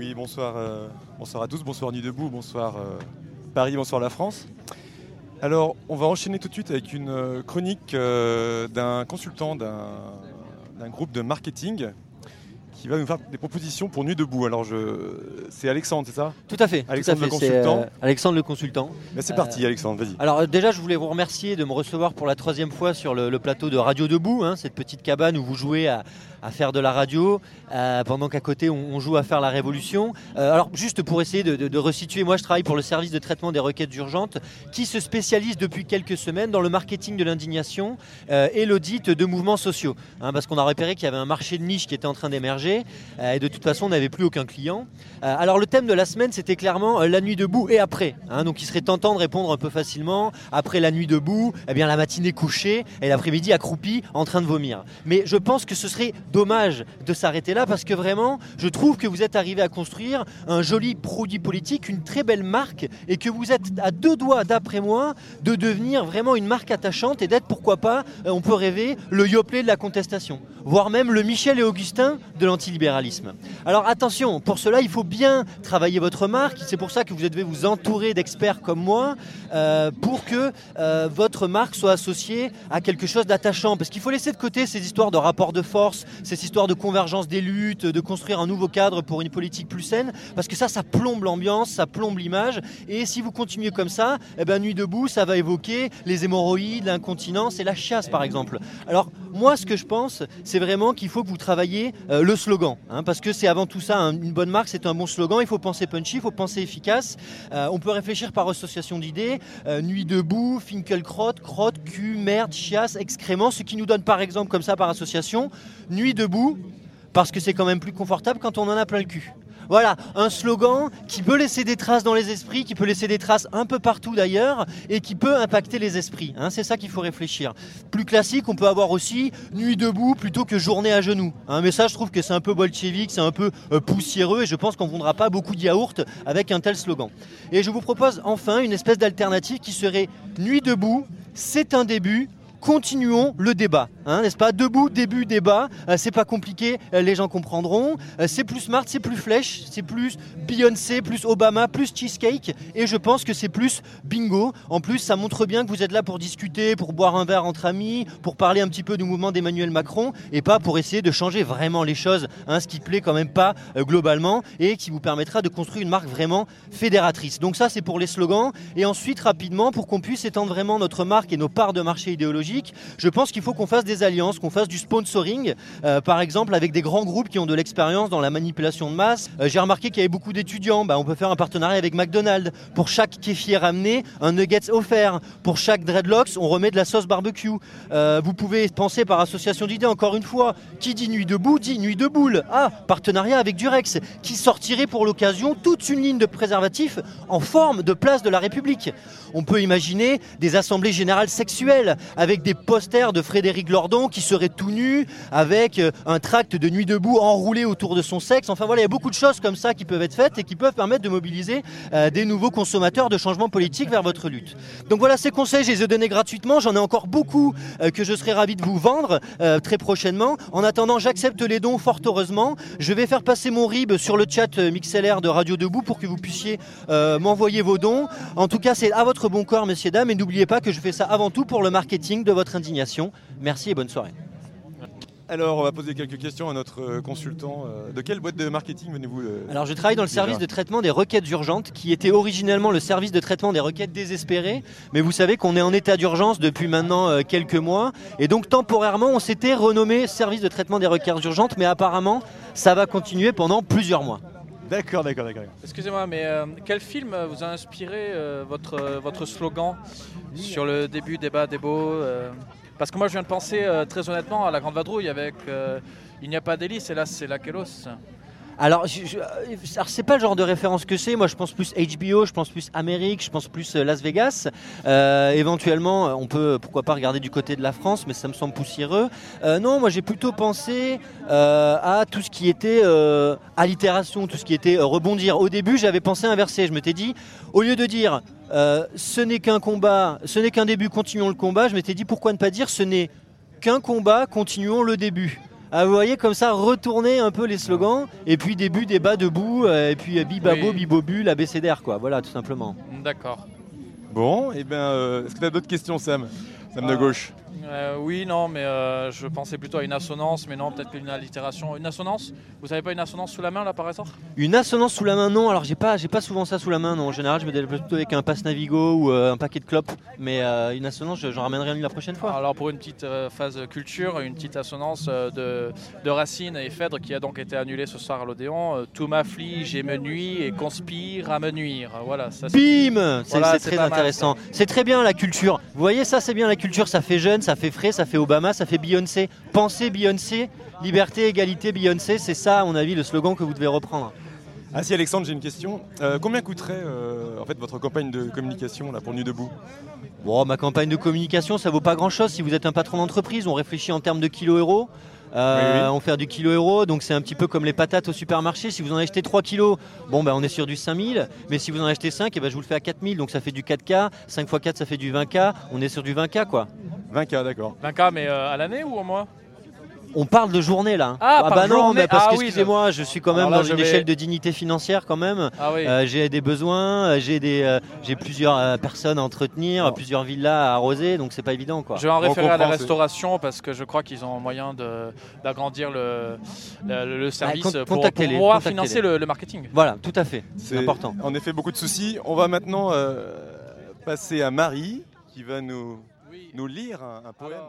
Oui, bonsoir, euh, bonsoir à tous, bonsoir Nuit Debout, bonsoir euh, Paris, bonsoir la France. Alors, on va enchaîner tout de suite avec une euh, chronique d'un consultant d'un groupe de marketing qui va nous faire des propositions pour Nuit Debout. Alors, je... c'est Alexandre, c'est ça? Tout à fait. tout Alexandre à le fait, consultant. euh, Alexandre le consultant. Ben, C'est Euh, parti, Alexandre, vas-y. Alors euh, déjà, je voulais vous remercier de me recevoir pour la troisième fois sur le, le plateau de Radio Debout, hein, cette petite cabane où vous jouez à, à faire de la radio, euh, pendant qu'à côté on, on joue à faire la révolution. Euh, alors juste pour essayer de, de- de resituer, moi je travaille pour le service de traitement des requêtes urgentes, qui se spécialise depuis quelques semaines dans le marketing de l'indignation euh, et l'audit de mouvements sociaux. hein, parce qu'on a repéré qu'il y avait un marché de niche qui était en train d'émerger, euh, et de toute façon on n'avait plus aucun client. Euh, alors le thème de la semaine c'était clairement euh, la nuit debout et après. hein, donc il serait tentant de répondre un peu facilement. Après la nuit debout, eh bien la matinée couchée et l'après-midi accroupi en train de vomir. Mais je pense que ce serait dommage de s'arrêter là parce que vraiment je trouve que vous êtes arrivé à construire un joli produit politique, une très belle marque et que vous êtes à deux doigts d'après moi de devenir vraiment une marque attachante et d'être pourquoi pas, on peut rêver, le Yoplait de la contestation, voire même le Michel et Augustin de l'antilibéralisme. Alors attention, pour cela, il faut bien travailler votre marque. C'est pour ça que vous devez vous entourer d'experts comme moi euh, pour que euh, votre marque soit associée à quelque chose d'attachant. Parce qu'il faut laisser de côté ces histoires de rapport de force, ces histoires de convergence des luttes, de construire un nouveau cadre pour une politique plus saine. Parce que ça, ça plombe l'ambiance, ça plombe l'image. Et si vous continuez comme ça, eh ben, Nuit debout, ça va évoquer les hémorroïdes, l'incontinence et la chasse, par exemple. Alors, moi, ce que je pense, c'est vraiment qu'il faut que vous travailliez euh, le slogan. hein, parce que c'est avant tout ça, un- une bonne marque, c'est un bon slogan. Il faut penser punchy, il faut penser efficace. Euh, on peut réfléchir par association d'idées. euh, nuit debout, Finkelkraut, crotte, cul, merde, chiasse, excrément. Ce qui nous donne par exemple, comme ça par association, nuit debout, parce que c'est quand même plus confortable quand on en a plein le cul. Voilà, un slogan qui peut laisser des traces dans les esprits, qui peut laisser des traces un peu partout d'ailleurs, et qui peut impacter les esprits. hein, c'est ça qu'il faut réfléchir. Plus classique, on peut avoir aussi nuit debout plutôt que journée à genoux. hein, mais ça, je trouve que c'est un peu bolchevique, c'est un peu euh, poussiéreux, et je pense qu'on ne vendra pas beaucoup de yaourt avec un tel slogan. Et je vous propose enfin une espèce d'alternative qui serait nuit debout, c'est un début, continuons le débat, hein, n'est-ce pas? Debout, début, débat, euh, c'est pas compliqué, euh, les gens comprendront. Euh, c'est plus smart, c'est plus flèche, c'est plus Beyoncé, plus Obama, plus cheesecake, et je pense que c'est plus bingo. En plus, ça montre bien que vous êtes là pour discuter, pour boire un verre entre amis, pour parler un petit peu du mouvement d'Emmanuel Macron, et pas pour essayer de changer vraiment les choses, hein, ce qui plaît quand même pas globalement, et qui vous permettra de construire une marque vraiment fédératrice. Donc ça, c'est pour les slogans, et ensuite rapidement, pour qu'on puisse étendre vraiment notre marque et nos parts de marché je pense qu'il faut qu'on fasse des alliances, qu'on fasse du sponsoring, euh, par exemple avec des grands groupes qui ont de l'expérience dans la manipulation de masse. Euh, J'ai remarqué qu'il y avait beaucoup d'étudiants, Bah, on peut faire un partenariat avec McDonald's. Pour chaque kéfir amené, un nuggets offert. Pour chaque dreadlocks, on remet de la sauce barbecue. Euh, vous pouvez penser par association d'idées, encore une fois, qui dit nuit debout dit nuit de boule. Ah, partenariat avec Durex, qui sortirait pour l'occasion toute une ligne de préservatifs en forme de place de la République. On peut imaginer des assemblées générales sexuelles avec des posters de Frédéric Lordon qui serait tout nu avec euh, un tract de nuit debout enroulé autour de son sexe. Enfin voilà, il y a beaucoup de choses comme ça qui peuvent être faites et qui peuvent permettre de mobiliser euh, des nouveaux consommateurs de changements politiques vers votre lutte. Donc voilà, ces conseils, je les ai donnés gratuitement. J'en ai encore beaucoup euh, que je serai ravi de vous vendre très prochainement. En attendant, j'accepte les dons fort heureusement. Je vais faire passer mon RIB sur le chat MixLR de Radio Debout pour que vous puissiez m'envoyer vos dons. En tout cas, c'est à votre bon corps, messieurs, dames. Et n'oubliez pas que je fais ça avant tout pour le marketing votre indignation. Merci et bonne soirée. Alors, on va poser quelques questions à notre euh, consultant. Euh, De quelle boîte de marketing venez-vous euh, Alors je travaille dans le service de traitement des requêtes urgentes qui était originellement le service de traitement des requêtes désespérées. Mais vous savez qu'on est en état d'urgence depuis maintenant quelques mois. Et donc temporairement on s'était renommé service de traitement des requêtes urgentes. Mais apparemment ça va continuer pendant plusieurs mois. D'accord, d'accord, d'accord. Excusez-moi, mais euh, quel film vous a inspiré euh, votre, votre slogan sur le début débat des beaux euh, Parce que moi je viens de penser très honnêtement à la Grande Vadrouille avec Il n'y a pas d'hélice et là c'est la Kélos. Alors, je- je- euh, alors, c'est pas le genre de référence que c'est. Moi, je pense plus HBO, je pense plus Amérique, je pense plus euh, Las Vegas. Euh, éventuellement, on peut pourquoi pas regarder du côté de la France, mais ça me semble poussiéreux. Non, moi, j'ai plutôt pensé à tout ce qui était allitération, tout ce qui était rebondir. Au début, j'avais pensé inverser. Je m'étais dit, au lieu de dire ce n'est qu'un combat, ce n'est qu'un début, continuons le combat, je m'étais dit pourquoi ne pas dire ce n'est qu'un combat, continuons le début. Ah, vous voyez comme ça retourner un peu les slogans et puis début débat debout euh, et puis euh, bibabo Oui. bibobu l'abécédaire quoi. Voilà tout simplement. D'accord. Bon, et bien, euh, est-ce que tu as d'autres questions, Sam? Sam de gauche. Euh, oui, non, mais euh, je pensais plutôt à une assonance, mais non, peut-être qu'une allitération. Une assonance? Vous savez pas une assonance sous la main là par hasard? Une assonance sous la main non. Alors j'ai pas j'ai pas souvent ça sous la main non. En général je me développe plutôt avec un passe Navigo ou euh, un paquet de clopes. Mais une assonance je- j'en ramènerai une la prochaine fois. Alors pour une petite phase culture, une petite assonance de, de Racine et Phèdre qui a donc été annulée ce soir à l'Odéon. Tout m'afflige et me nuit et conspire à me nuire. Voilà, ça c'est- Bim C'est Voilà, c'est c'est très intéressant. C'est très bien la culture. Vous voyez ça, c'est bien la culture. Ça fait jeune, ça fait frais, ça fait Obama, ça fait Beyoncé. Pensez Beyoncé, liberté, égalité, Beyoncé. C'est ça, à mon avis, le slogan que vous devez reprendre. Ah si, Alexandre, j'ai une question. Euh, combien coûterait euh, en fait votre campagne de communication là pour Nuit debout? Bon, ma campagne de communication, ça vaut pas grand chose. Si vous êtes un patron d'entreprise, on réfléchit en termes de kilo euros. Euh, Oui, oui. On fait du kilo euro, donc c'est un petit peu comme les patates au supermarché. Si vous en achetez 3 kilos, bon ben on est sur du 5000. Mais si vous en achetez 5, eh ben, je vous le fais à 4000. Donc ça fait du 4K. 5 x 4, ça fait du 20K. On est sur du 20K quoi. 20K, d'accord. 20K, mais euh, à l'année ou au mois? On parle de journée là. Ah, par bah non, journée. mais parce Ah que oui, excusez-moi, je suis quand même là, dans une vais- échelle de dignité financière quand même. Ah oui. Euh, j'ai des besoins, euh, j'ai des, euh, j'ai plusieurs euh, personnes à entretenir, plusieurs villas à arroser, donc c'est pas évident quoi. Je vais en référer à la restauration parce que je crois qu'ils ont moyen de- d'agrandir le, le, le service pour, pouvoir financer le, le marketing. Voilà, tout à fait. C'est C'est important. En effet, beaucoup de soucis. On va maintenant euh, passer à Marie qui va nous, nous lire un, poème.